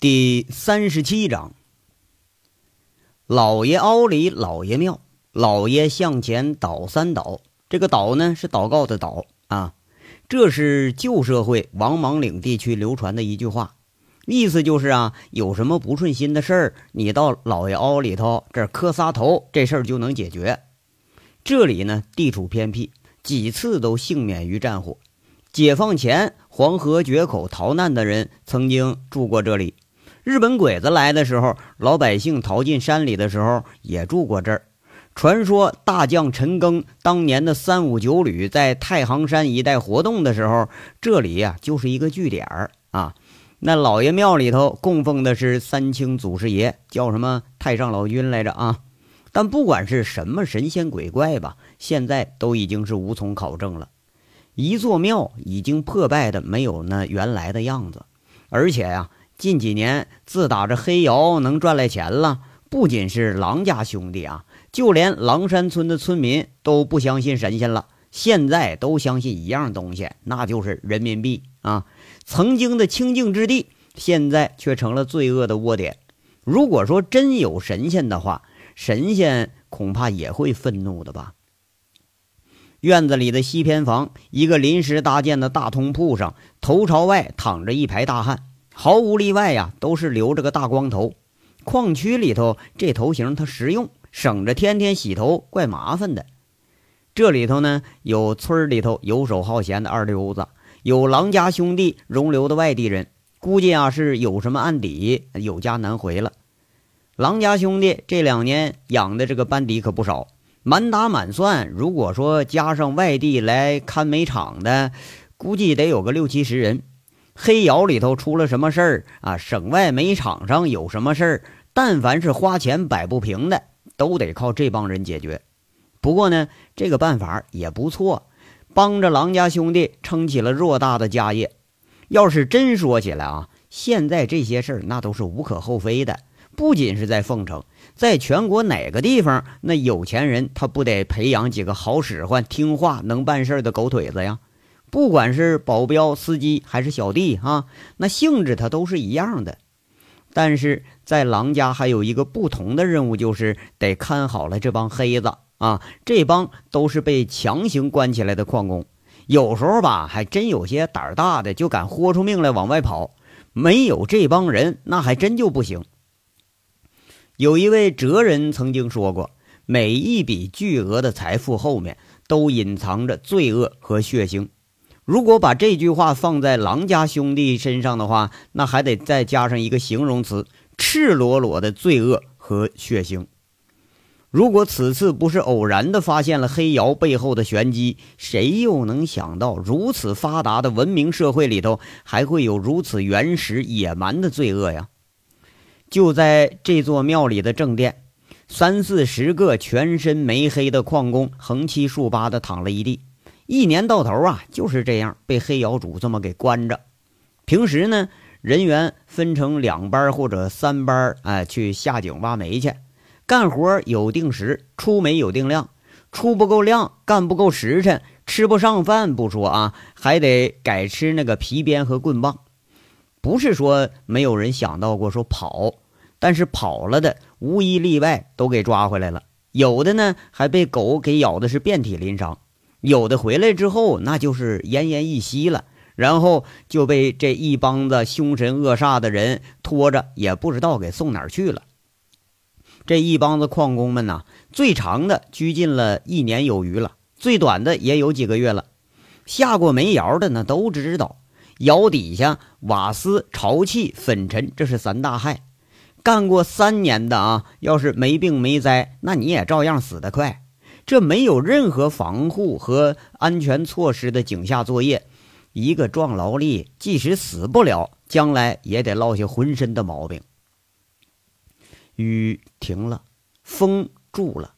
第三十七章，老爷凹里老爷庙，老爷向前倒三倒。这个倒呢是祷告的祷啊，这是旧社会王莽岭地区流传的一句话，意思就是啊，有什么不顺心的事儿，你到老爷凹里头这磕仨头，这事儿就能解决。这里呢地处偏僻，几次都幸免于战火。解放前黄河决口逃难的人曾经住过这里。日本鬼子来的时候，老百姓逃进山里的时候也住过这儿。传说大将陈赓当年的三五九旅在太行山一带活动的时候，这里呀就是一个据点儿啊。那老爷庙里头供奉的是三清祖师爷，叫什么太上老君来着啊？但不管是什么神仙鬼怪吧，现在都已经是无从考证了。一座庙已经破败的没有那原来的样子，而且呀。近几年，自打这黑窑能赚来钱了，不仅是狼家兄弟啊，就连狼山村的村民都不相信神仙了。现在都相信一样东西，那就是人民币啊！曾经的清净之地，现在却成了罪恶的窝点。如果说真有神仙的话，神仙恐怕也会愤怒的吧？院子里的西偏房，一个临时搭建的大通铺上，头朝外躺着一排大汉。毫无例外呀，都是留着个大光头。矿区里头这头型它实用，省着天天洗头，怪麻烦的。这里头呢，有村里头游手好闲的二流子，有狼家兄弟容留的外地人，估计啊是有什么案底，有家难回了。狼家兄弟这两年养的这个班底可不少，满打满算，如果说加上外地来看煤场的，估计得有个六七十人。黑窑里头出了什么事儿啊？省外煤场上有什么事儿？但凡是花钱摆不平的，都得靠这帮人解决。不过呢，这个办法也不错，帮着郎家兄弟撑起了偌大的家业。要是真说起来啊，现在这些事儿那都是无可厚非的。不仅是在凤城，在全国哪个地方，那有钱人他不得培养几个好使唤、听话、能办事的狗腿子呀？不管是保镖、司机还是小弟啊，那性质他都是一样的。但是在狼家还有一个不同的任务，就是得看好了这帮黑子啊。这帮都是被强行关起来的矿工，有时候吧，还真有些胆儿大的就敢豁出命来往外跑。没有这帮人，那还真就不行。有一位哲人曾经说过：“每一笔巨额的财富后面，都隐藏着罪恶和血腥。”如果把这句话放在狼家兄弟身上的话，那还得再加上一个形容词：赤裸裸的罪恶和血腥。如果此次不是偶然的发现了黑窑背后的玄机，谁又能想到如此发达的文明社会里头还会有如此原始野蛮的罪恶呀？就在这座庙里的正殿，三四十个全身煤黑的矿工横七竖八的躺了一地。一年到头啊，就是这样被黑窑主这么给关着。平时呢，人员分成两班或者三班，哎，去下井挖煤去，干活有定时，出煤有定量，出不够量，干不够时辰，吃不上饭不说啊，还得改吃那个皮鞭和棍棒。不是说没有人想到过说跑，但是跑了的无一例外都给抓回来了，有的呢还被狗给咬的是遍体鳞伤。有的回来之后，那就是奄奄一息了，然后就被这一帮子凶神恶煞的人拖着，也不知道给送哪儿去了。这一帮子矿工们呐，最长的拘禁了一年有余了，最短的也有几个月了。下过煤窑的呢都知道，窑底下瓦斯、潮气、粉尘，这是三大害。干过三年的啊，要是没病没灾，那你也照样死得快。这没有任何防护和安全措施的井下作业，一个壮劳力，即使死不了，将来也得落下浑身的毛病。雨停了，风住了，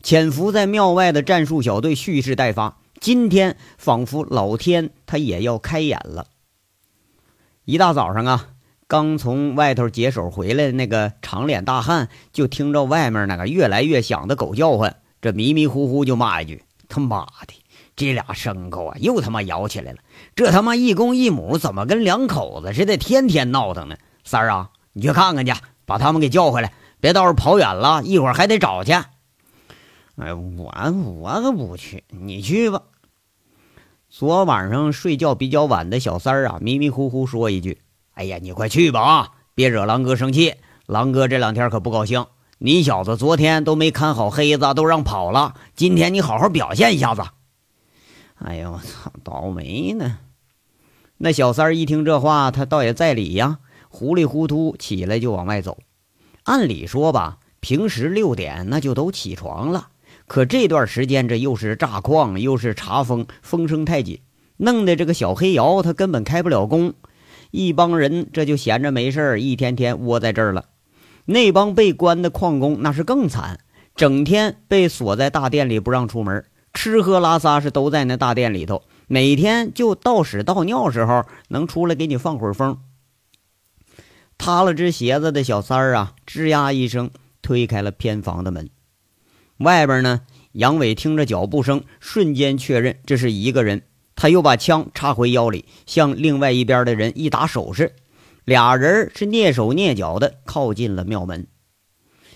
潜伏在庙外的战术小队蓄势待发。今天仿佛老天他也要开眼了。一大早上啊，刚从外头解手回来的那个长脸大汉，就听着外面那个越来越响的狗叫唤。这迷迷糊糊就骂一句：“他妈的，这俩牲口啊，又他妈咬起来了！这他妈一公一母怎么跟两口子似的，天天闹腾呢？三儿啊，你去看看去，把他们给叫回来，别到时候跑远了，一会儿还得找去。哎，我我可不去，你去吧。昨晚上睡觉比较晚的小三儿啊，迷迷糊糊说一句：“哎呀，你快去吧啊，别惹狼哥生气。狼哥这两天可不高兴。你小子昨天都没看好黑子，都让跑了。今天你好好表现一下子。”哎呦，我操，倒霉呢！那小三儿一听这话，他倒也在理呀，糊里糊涂起来就往外走。按理说吧，平时六点那就都起床了。可这段时间，这又是炸矿，又是查封，风声太紧，弄得这个小黑窑他根本开不了工。一帮人这就闲着没事儿，一天天窝在这儿了。那帮被关的矿工那是更惨，整天被锁在大殿里不让出门，吃喝拉撒是都在那大殿里头，每天就倒屎倒尿时候能出来给你放会儿风。塌了只鞋子的小三儿啊，吱呀一声推开了偏房的门。外边呢，杨伟听着脚步声，瞬间确认这是一个人。他又把枪插回腰里，向另外一边的人一打手势，俩人是蹑手蹑脚的靠近了庙门。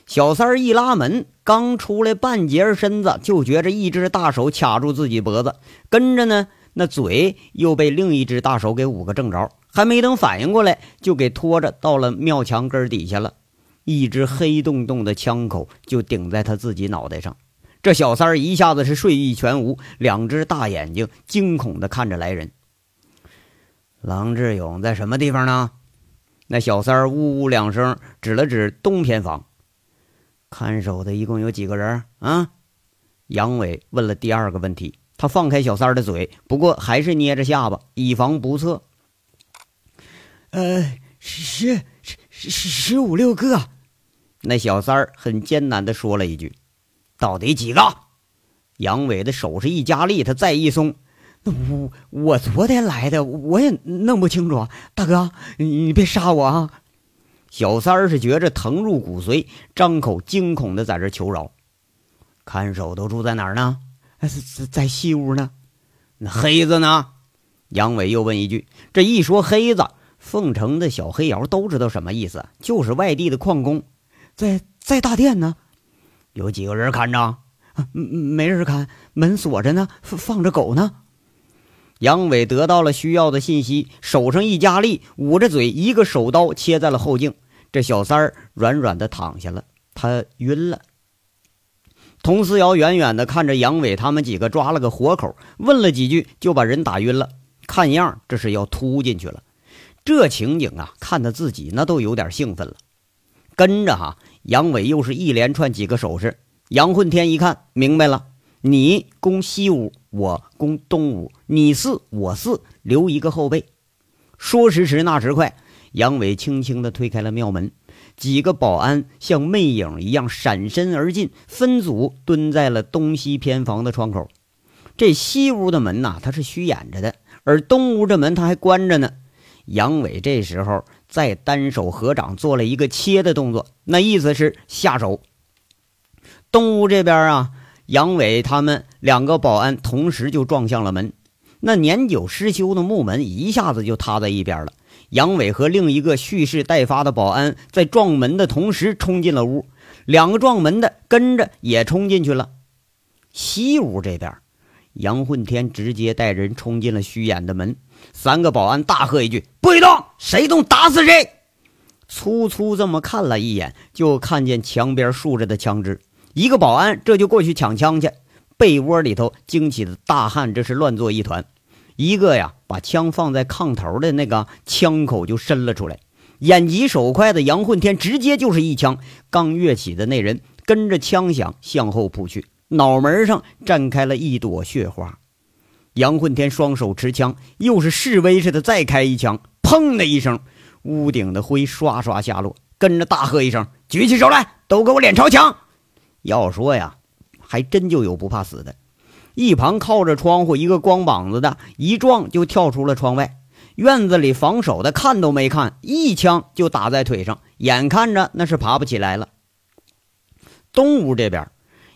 小三儿一拉门，刚出来半截身子，就觉着一只大手卡住自己脖子，跟着呢，那嘴又被另一只大手给捂个正着，还没等反应过来，就给拖着到了庙墙根底下了。一只黑洞洞的枪口就顶在他自己脑袋上，这小三儿一下子是睡意全无，两只大眼睛惊恐地看着来人。郎志勇在什么地方呢？那小三儿呜呜两声，指了指东偏房。看守的一共有几个人啊？杨伟问了第二个问题。他放开小三儿的嘴，不过还是捏着下巴，以防不测。呃，十十十十五六个。那小三儿很艰难的说了一句：“到底几个？”杨伟的手是一加力，他再一松：“我我昨天来的，我也弄不清楚。大哥，你别杀我啊！”小三儿是觉着疼入骨髓，张口惊恐的在这求饶。看守都住在哪儿呢？在在西屋呢。那黑子呢？杨伟又问一句。这一说黑子，凤城的小黑窑都知道什么意思，就是外地的矿工。在在大殿呢，有几个人看着？没人看，门锁着呢，放着狗呢。杨伟得到了需要的信息，手上一加力，捂着嘴，一个手刀切在了后颈。这小三儿软软的躺下了，他晕了。佟思瑶远远的看着杨伟他们几个抓了个活口，问了几句就把人打晕了，看样这是要突进去了。这情景啊，看他自己那都有点兴奋了。跟着哈。杨伟又是一连串几个手势，杨混天一看明白了，你攻西屋，我攻东屋，你四我四，留一个后背。说时迟，那时快，杨伟轻轻地推开了庙门，几个保安像魅影一样闪身而进，分组蹲在了东西偏房的窗口。这西屋的门呐，它是虚掩着的，而东屋这门它还关着呢。杨伟这时候。再单手合掌做了一个切的动作，那意思是下手。东屋这边啊，杨伟他们两个保安同时就撞向了门，那年久失修的木门一下子就塌在一边了。杨伟和另一个蓄势待发的保安在撞门的同时冲进了屋，两个撞门的跟着也冲进去了。西屋这边，杨混天直接带人冲进了虚掩的门。三个保安大喝一句：“不许动！谁动打死谁！”粗粗这么看了一眼，就看见墙边竖着的枪支。一个保安这就过去抢枪去，被窝里头惊起的大汉这是乱作一团。一个呀，把枪放在炕头的那个枪口就伸了出来。眼疾手快的杨混天直接就是一枪，刚跃起的那人跟着枪响向后扑去，脑门上绽开了一朵血花。杨混天双手持枪，又是示威似的再开一枪，砰的一声，屋顶的灰刷刷下落，跟着大喝一声：“举起手来，都给我脸朝墙！”要说呀，还真就有不怕死的。一旁靠着窗户一个光膀子的，一撞就跳出了窗外。院子里防守的看都没看，一枪就打在腿上，眼看着那是爬不起来了。东屋这边。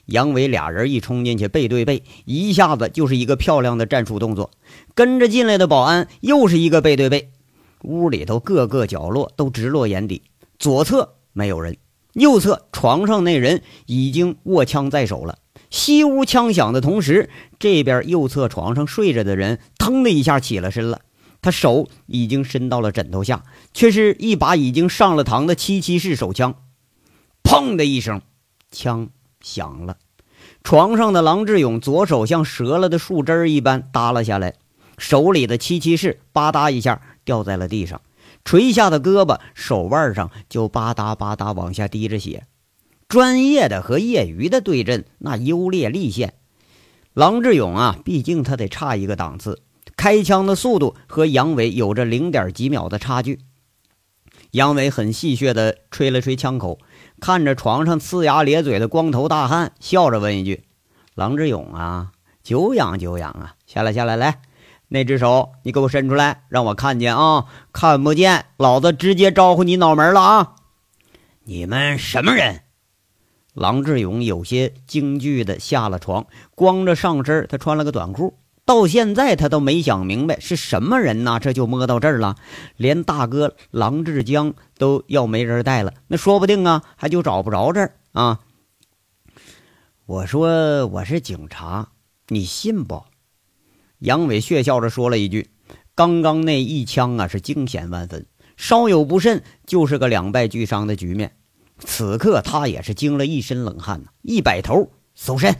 杨伟俩人一冲进去，背对背，一下子就是一个漂亮的战术动作。跟着进来的保安又是一个背对背，屋里头各个角落都直落眼底。左侧没有人，右侧床上那人已经握枪在手了。西屋枪响的同时，这边右侧床上睡着的人腾的一下起了身了，他手已经伸到了枕头下，却是一把已经上了膛的七七式手枪。砰的一声，枪响了。床上的郎志勇左手像折了的树枝一般耷拉下来，手里的七七式吧嗒一下掉在了地上，垂下的胳膊、手腕上就吧嗒吧嗒往下滴着血。专业的和业余的对阵，那优劣立现。郎志勇啊，毕竟他得差一个档次，开枪的速度和杨伟有着零点几秒的差距。杨伟很戏谑地吹了吹枪口。看着床上呲牙咧嘴的光头大汉，笑着问一句：“郎志勇啊，久仰久仰啊！下来，下来，来，那只手你给我伸出来，让我看见啊！看不见，老子直接招呼你脑门了啊！你们什么人？”郎志勇有些惊惧的下了床，光着上身，他穿了个短裤。到现在他都没想明白是什么人呐，这就摸到这儿了，连大哥郎志江都要没人带了，那说不定啊，还就找不着这儿啊。我说我是警察，你信不？杨伟血笑着说了一句：“刚刚那一枪啊，是惊险万分，稍有不慎就是个两败俱伤的局面。”此刻他也是惊了一身冷汗呐，一摆头，搜身。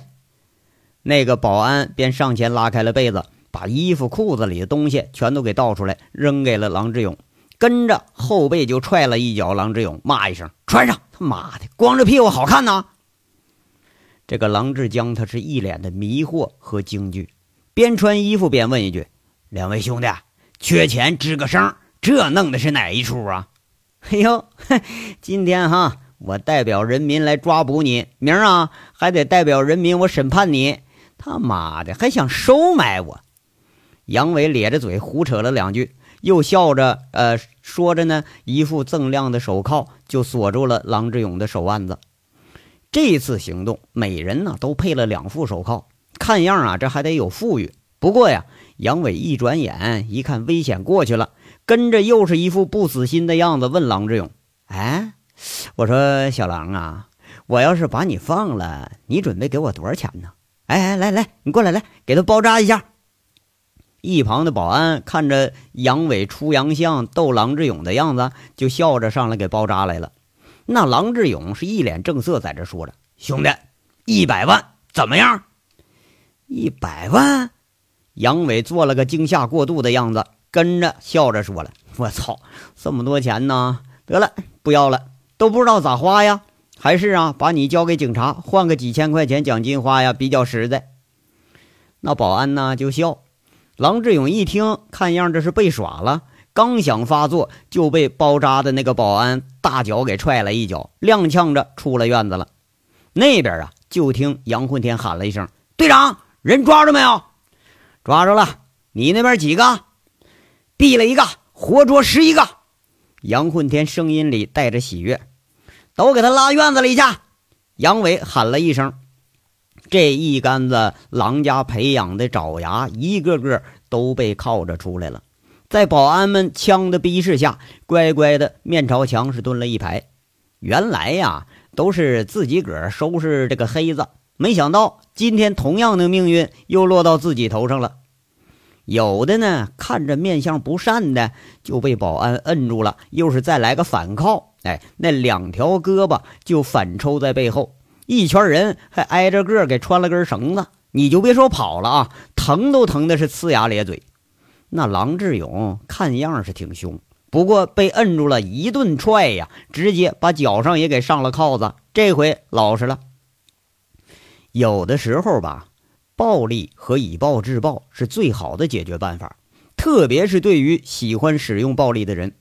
那个保安便上前拉开了被子，把衣服、裤子里的东西全都给倒出来，扔给了郎志勇，跟着后背就踹了一脚。郎志勇骂一声：“穿上！他妈的，光着屁股好看呐！”这个郎志江他是一脸的迷惑和惊惧，边穿衣服边问一句：“两位兄弟，缺钱吱个声，这弄的是哪一出啊？”“哎呦，今天哈，我代表人民来抓捕你，明儿啊，还得代表人民我审判你。”他妈的，还想收买我？杨伟咧着嘴胡扯了两句，又笑着，呃，说着呢，一副锃亮的手铐就锁住了郎志勇的手腕子。这次行动，每人呢都配了两副手铐，看样啊，这还得有富裕。不过呀，杨伟一转眼一看危险过去了，跟着又是一副不死心的样子，问郎志勇：“哎，我说小狼啊，我要是把你放了，你准备给我多少钱呢？”哎哎，来来，你过来来，给他包扎一下。一旁的保安看着杨伟出洋相逗郎志勇的样子，就笑着上来给包扎来了。那郎志勇是一脸正色，在这说着：“兄弟，一百万怎么样？”一百万？杨伟做了个惊吓过度的样子，跟着笑着说了：“我操，这么多钱呢？得了，不要了，都不知道咋花呀。”还是啊，把你交给警察，换个几千块钱奖金花呀，比较实在。那保安呢就笑。郎志勇一听，看样这是被耍了，刚想发作，就被包扎的那个保安大脚给踹了一脚，踉跄着出了院子了。那边啊，就听杨混天喊了一声：“队长，人抓着没有？抓着了。你那边几个？毙了一个，活捉十一个。”杨混天声音里带着喜悦。都给他拉院子里去！杨伟喊了一声，这一杆子狼家培养的爪牙，一个个都被铐着出来了。在保安们枪的逼视下，乖乖的面朝墙是蹲了一排。原来呀，都是自己个儿收拾这个黑子，没想到今天同样的命运又落到自己头上了。有的呢，看着面相不善的，就被保安摁住了，又是再来个反铐。哎，那两条胳膊就反抽在背后，一圈人还挨着个给穿了根绳子，你就别说跑了啊，疼都疼的是呲牙咧嘴。那郎志勇看样是挺凶，不过被摁住了一顿踹呀，直接把脚上也给上了铐子，这回老实了。有的时候吧，暴力和以暴制暴是最好的解决办法，特别是对于喜欢使用暴力的人。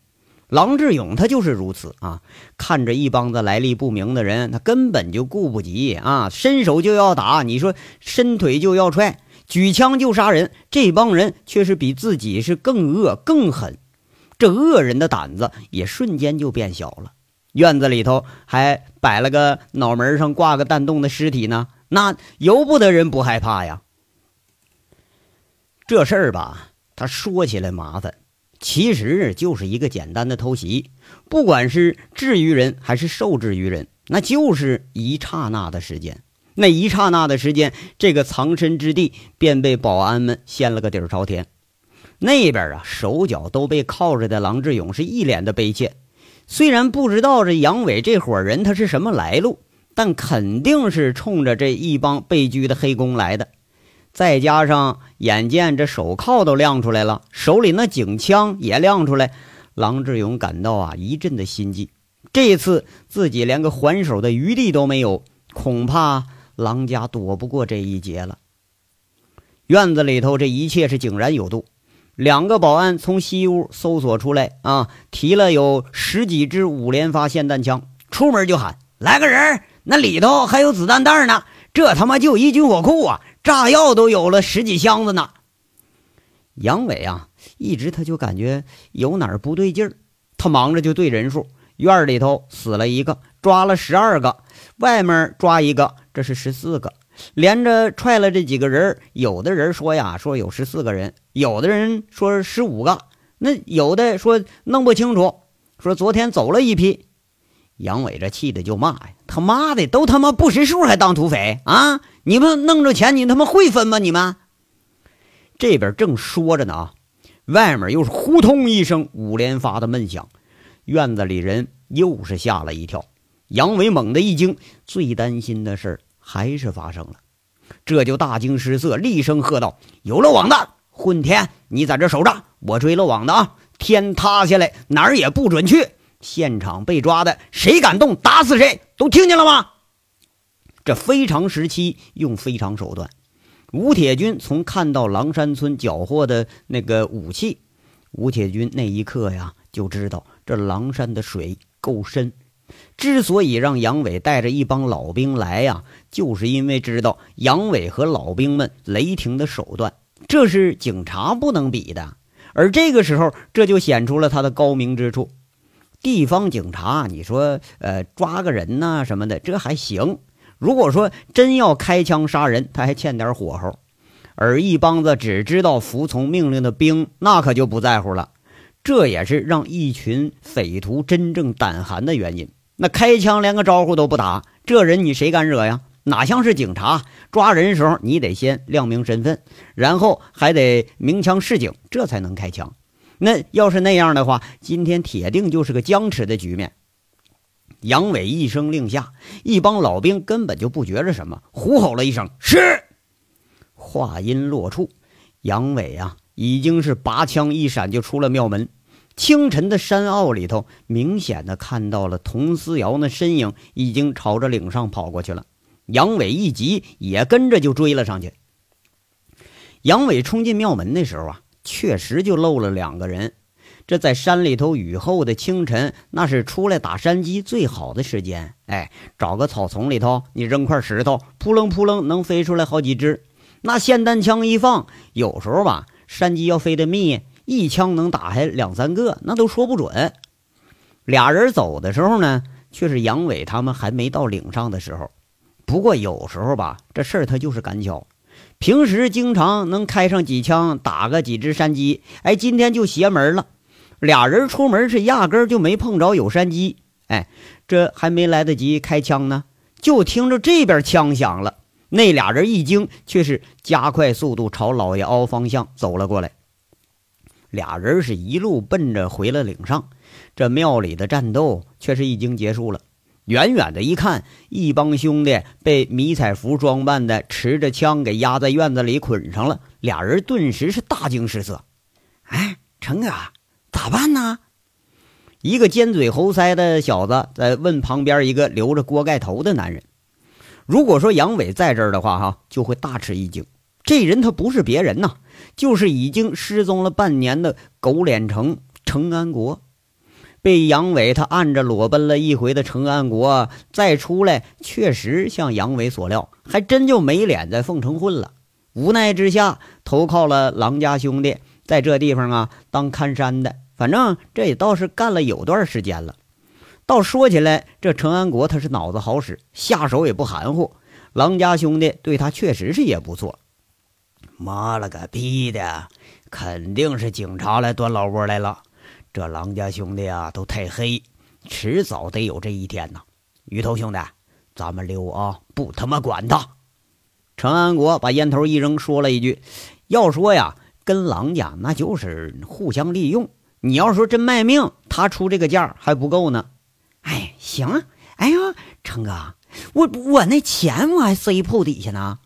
郎志勇他就是如此啊！看着一帮子来历不明的人，他根本就顾不及啊，伸手就要打，你说伸腿就要踹，举枪就杀人。这帮人却是比自己是更恶更狠，这恶人的胆子也瞬间就变小了。院子里头还摆了个脑门上挂个弹洞的尸体呢，那由不得人不害怕呀。这事儿吧，他说起来麻烦。其实就是一个简单的偷袭，不管是置于人还是受制于人，那就是一刹那的时间。那一刹那的时间，这个藏身之地便被保安们掀了个底儿朝天。那边啊，手脚都被铐着的郎志勇是一脸的悲切。虽然不知道这杨伟这伙人他是什么来路，但肯定是冲着这一帮被拘的黑工来的。再加上眼见这手铐都亮出来了，手里那警枪也亮出来，郎志勇感到啊一阵的心悸。这次自己连个还手的余地都没有，恐怕郎家躲不过这一劫了。院子里头这一切是井然有度。两个保安从西屋搜索出来啊，提了有十几支五连发霰弹枪，出门就喊：“来个人，那里头还有子弹袋呢！这他妈就一军火库啊，炸药都有了十几箱子呢！”杨伟啊，一直他就感觉有哪儿不对劲儿，他忙着就对人数：院里头死了一个，抓了十二个；外面抓一个，这是十四个。连着踹了这几个人，有的人说呀，说有十四个人；有的人说十五个，那有的说弄不清楚，说昨天走了一批。杨伟这气的就骂呀：“他妈的，都他妈不识数还当土匪啊！你们弄着钱，你他妈会分吗？你们？”这边正说着呢啊，外面又是呼通一声五连发的闷响，院子里人又是吓了一跳。杨伟猛地一惊，最担心的事还是发生了，这就大惊失色，厉声喝道：“有漏网的混天，你在这守着，我追漏网的啊！天塌下来哪儿也不准去。现场被抓的，谁敢动，打死谁！都听见了吗？”这非常时期用非常手段。吴铁军从看到狼山村缴获的那个武器，吴铁军那一刻呀，就知道这狼山的水够深。之所以让杨伟带着一帮老兵来呀，就是因为知道杨伟和老兵们雷霆的手段，这是警察不能比的。而这个时候，这就显出了他的高明之处。地方警察，你说，呃，抓个人呐什么的，这还行；如果说真要开枪杀人，他还欠点火候。而一帮子只知道服从命令的兵，那可就不在乎了。这也是让一群匪徒真正胆寒的原因。那开枪连个招呼都不打，这人你谁敢惹呀？哪像是警察抓人时候，你得先亮明身份，然后还得鸣枪示警，这才能开枪。那要是那样的话，今天铁定就是个僵持的局面。杨伟一声令下，一帮老兵根本就不觉着什么，呼吼了一声“是”。话音落处，杨伟啊，已经是拔枪一闪就出了庙门。清晨的山坳里头，明显的看到了佟思瑶那身影，已经朝着岭上跑过去了。杨伟一急，也跟着就追了上去。杨伟冲进庙门的时候啊，确实就漏了两个人。这在山里头雨后的清晨，那是出来打山鸡最好的时间。哎，找个草丛里头，你扔块石头，扑棱扑棱能飞出来好几只。那霰弹枪一放，有时候吧，山鸡要飞得密。一枪能打下两三个，那都说不准。俩人走的时候呢，却是杨伟他们还没到岭上的时候。不过有时候吧，这事儿他就是赶巧。平时经常能开上几枪，打个几只山鸡。哎，今天就邪门了。俩人出门是压根就没碰着有山鸡。哎，这还没来得及开枪呢，就听着这边枪响了。那俩人一惊，却是加快速度朝老爷凹方向走了过来。俩人是一路奔着回了岭上，这庙里的战斗却是已经结束了。远远的一看，一帮兄弟被迷彩服装扮的，持着枪给压在院子里捆上了。俩人顿时是大惊失色。哎，成哥，咋办呢？一个尖嘴猴腮的小子在问旁边一个留着锅盖头的男人。如果说杨伟在这儿的话，哈，就会大吃一惊。这人他不是别人呐。就是已经失踪了半年的狗脸城程安国，被杨伟他按着裸奔了一回的程安国再出来，确实像杨伟所料，还真就没脸在凤城混了。无奈之下，投靠了郎家兄弟，在这地方啊当看山的。反正这也倒是干了有段时间了。倒说起来，这程安国他是脑子好使，下手也不含糊。郎家兄弟对他确实是也不错。妈了个逼的，肯定是警察来端老窝来了。这狼家兄弟啊，都太黑，迟早得有这一天呐。鱼头兄弟，咱们溜啊，不他妈管他。程安国把烟头一扔，说了一句：“要说呀，跟郎家那就是互相利用。你要说真卖命，他出这个价还不够呢。”哎，行。哎呀，成哥，我我那钱我还塞铺底下呢。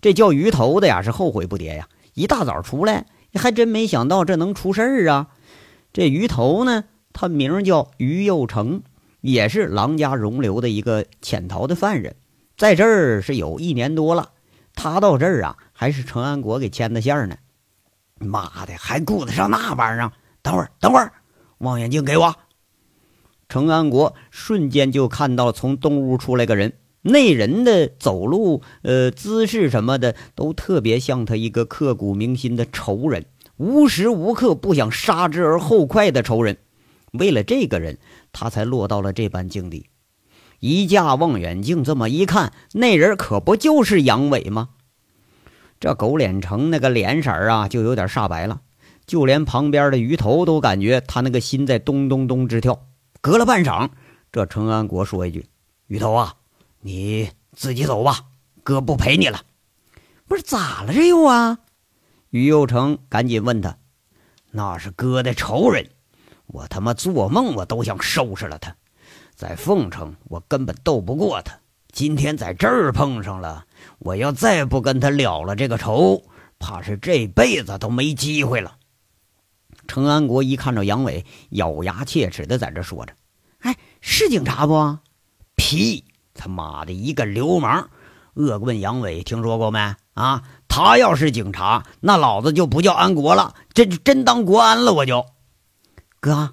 这叫鱼头的呀，是后悔不迭呀！一大早出来，还真没想到这能出事儿啊！这鱼头呢，他名叫于右成，也是郎家容留的一个潜逃的犯人，在这儿是有一年多了。他到这儿啊，还是程安国给牵的线呢。妈的，还顾得上那玩意儿？等会儿，等会儿，望远镜给我。程安国瞬间就看到从东屋出来个人，那人的走路、呃姿势什么的都特别像他一个刻骨铭心的仇人，无时无刻不想杀之而后快的仇人。为了这个人，他才落到了这般境地。一架望远镜这么一看，那人可不就是杨伟吗？这狗脸成那个脸色啊，就有点煞白了，就连旁边的鱼头都感觉他那个心在咚咚咚直跳。隔了半晌，这程安国说一句：“鱼头啊，你自己走吧，哥不陪你了。”不是咋了这又啊？于右成赶紧问他：“那是哥的仇人，我他妈做梦我都想收拾了他。在凤城我根本斗不过他，今天在这儿碰上了，我要再不跟他了了这个仇，怕是这辈子都没机会了。”程安国一看着杨伟，咬牙切齿的在这说着：“哎，是警察不？屁！他妈的一个流氓！恶棍杨伟，听说过没？啊，他要是警察，那老子就不叫安国了，这就真当国安了。我就，哥，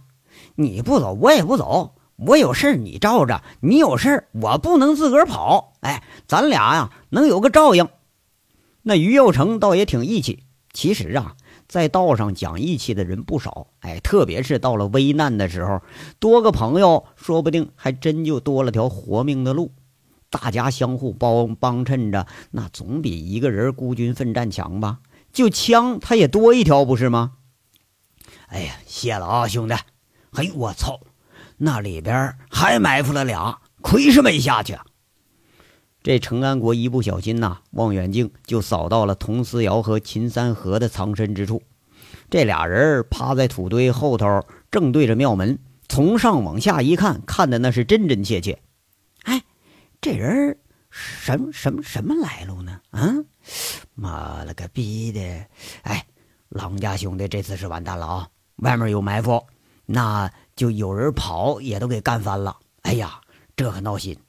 你不走，我也不走。我有事你罩着，你有事我不能自个儿跑。哎，咱俩呀，能有个照应。那于右成倒也挺义气。其实啊。”在道上讲义气的人不少，哎，特别是到了危难的时候，多个朋友，说不定还真就多了条活命的路。大家相互帮帮衬着，那总比一个人孤军奋战强吧？就枪他也多一条，不是吗？哎呀，谢了啊，兄弟！嘿，我操，那里边还埋伏了俩，亏是没下去。这程安国一不小心呐，望远镜就扫到了佟思瑶和秦三河的藏身之处。这俩人趴在土堆后头，正对着庙门，从上往下一看，看的那是真真切切。这人什么什么什么来路呢？啊，妈了个逼的！哎，郎家兄弟这次是完蛋了啊！外面有埋伏，那就有人跑也都给干翻了。哎呀，这可闹心！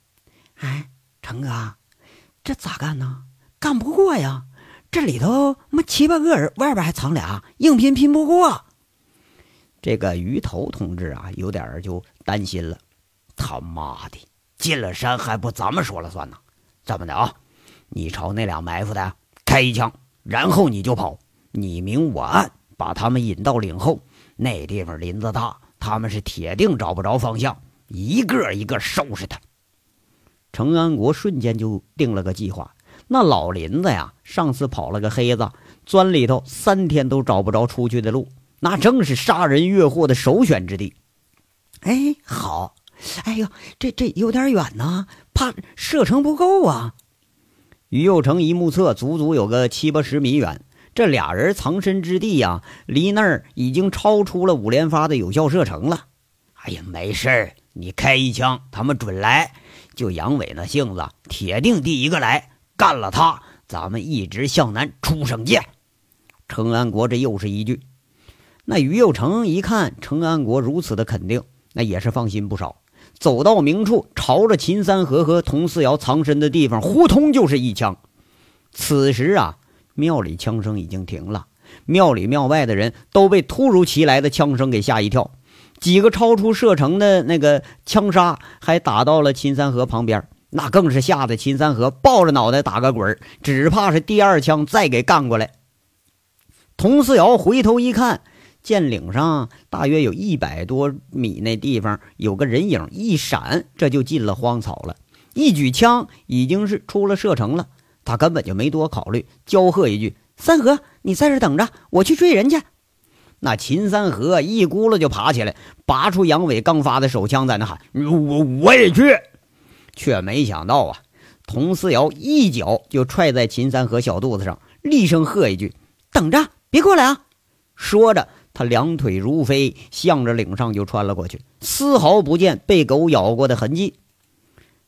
哎。成哥，这咋干呢？干不过呀！这里头妈七八个人，外边还藏俩，硬拼拼不过。这个鱼头同志啊，有点就担心了。他妈的，进了山还不咱们说了算呢？这么的啊，你朝那俩埋伏的开一枪，然后你就跑，你明我暗，把他们引到岭后。那地方林子大，他们是铁定找不着方向，一个一个收拾他。程安国瞬间就定了个计划。那老林子呀，上次跑了个黑子，钻里头三天都找不着出去的路，那正是杀人越货的首选之地。哎，好，哎呦，这这有点远呢，怕射程不够啊。于右成一目测，足足有个七八十米远。这俩人藏身之地呀，离那儿已经超出了五连发的有效射程了。哎呀，没事儿，你开一枪，他们准来。就杨伟那性子，铁定第一个来干了他，咱们一直向南出省界。程安国这又是一句。那于右成一看程安国如此的肯定，那也是放心不少。走到明处，朝着秦三河和佟四瑶藏身的地方，呼通就是一枪。此时啊，庙里枪声已经停了，庙里庙外的人都被突如其来的枪声给吓一跳。几个超出射程的那个枪杀，还打到了秦三河旁边，那更是吓得秦三河抱着脑袋打个滚只怕是第二枪再给干过来。佟四瑶回头一看，剑岭上大约有一百多米那地方有个人影一闪，这就进了荒草了。一举枪已经是出了射程了，他根本就没多考虑，娇喝一句：“三河，你在这等着，我去追人去。”那秦三河一咕噜就爬起来，拔出杨伟刚发的手枪，在那喊：“我我也去！”却没想到啊，佟思瑶一脚就踹在秦三河小肚子上，厉声喝一句：“等着，别过来啊！”说着，他两腿如飞，向着岭上就穿了过去，丝毫不见被狗咬过的痕迹。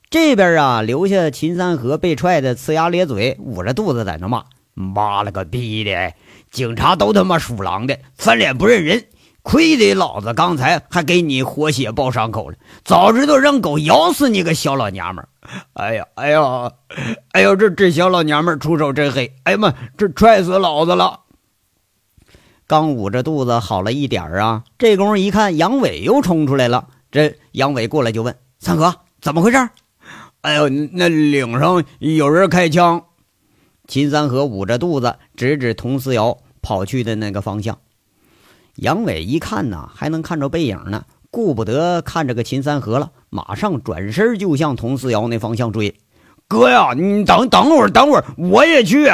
这边啊，留下秦三河被踹的呲牙咧嘴，捂着肚子在那骂：“妈了个逼的！警察都他妈属狼的，翻脸不认人！亏得老子刚才还给你活血包伤口了，早知道让狗咬死你个小老娘们！哎呀，哎呀，哎呦，这这小老娘们出手真黑！哎呀妈，这踹死老子了！”刚捂着肚子好了一点啊，这功夫一看杨伟又冲出来了，这杨伟过来就问：“三哥，怎么回事？”哎呦，那岭上有人开枪！秦三河捂着肚子，指指佟思瑶跑去的那个方向。杨伟一看呐，还能看着背影呢，顾不得看这个秦三河了，马上转身就向佟思瑶那方向追。哥呀，你等等会儿，等会儿，我也去。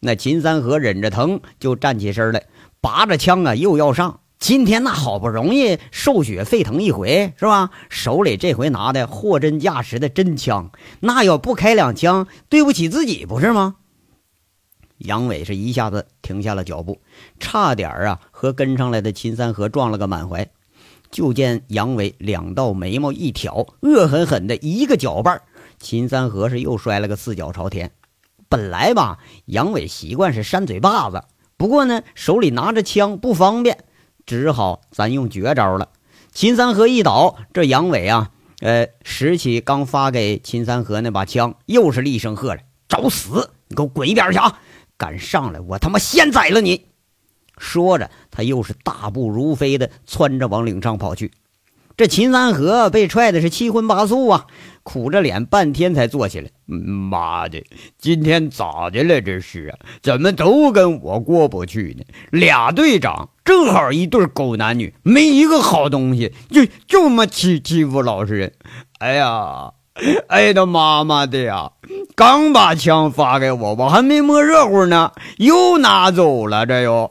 那秦三河忍着疼就站起身来，拔着枪啊，又要上。今天那好不容易受血沸腾一回是吧？手里这回拿的货真价实的真枪，那要不开两枪，对不起自己不是吗？杨伟是一下子停下了脚步，差点啊和跟上来的秦三河撞了个满怀。就见杨伟两道眉毛一挑，恶狠狠的一个脚绊，秦三河是又摔了个四脚朝天。本来吧，杨伟习惯是扇嘴巴子，不过呢，手里拿着枪不方便。只好咱用绝招了。秦三河一倒，这杨伟啊，呃，拾起刚发给秦三河那把枪，又是厉声喝着：“找死！你给我滚一边去啊！敢上来，我他妈先宰了你！”说着，他又是大步如飞的窜着往岭上跑去。这秦三河被踹的是七荤八素啊，苦着脸半天才坐起来。妈的，今天咋的了？这是啊，怎么都跟我过不去呢？俩队长正好一对狗男女，没一个好东西，就就么欺欺负老实人。哎呀，哎他妈妈的呀！刚把枪发给我，我还没摸热乎呢，又拿走了，这又。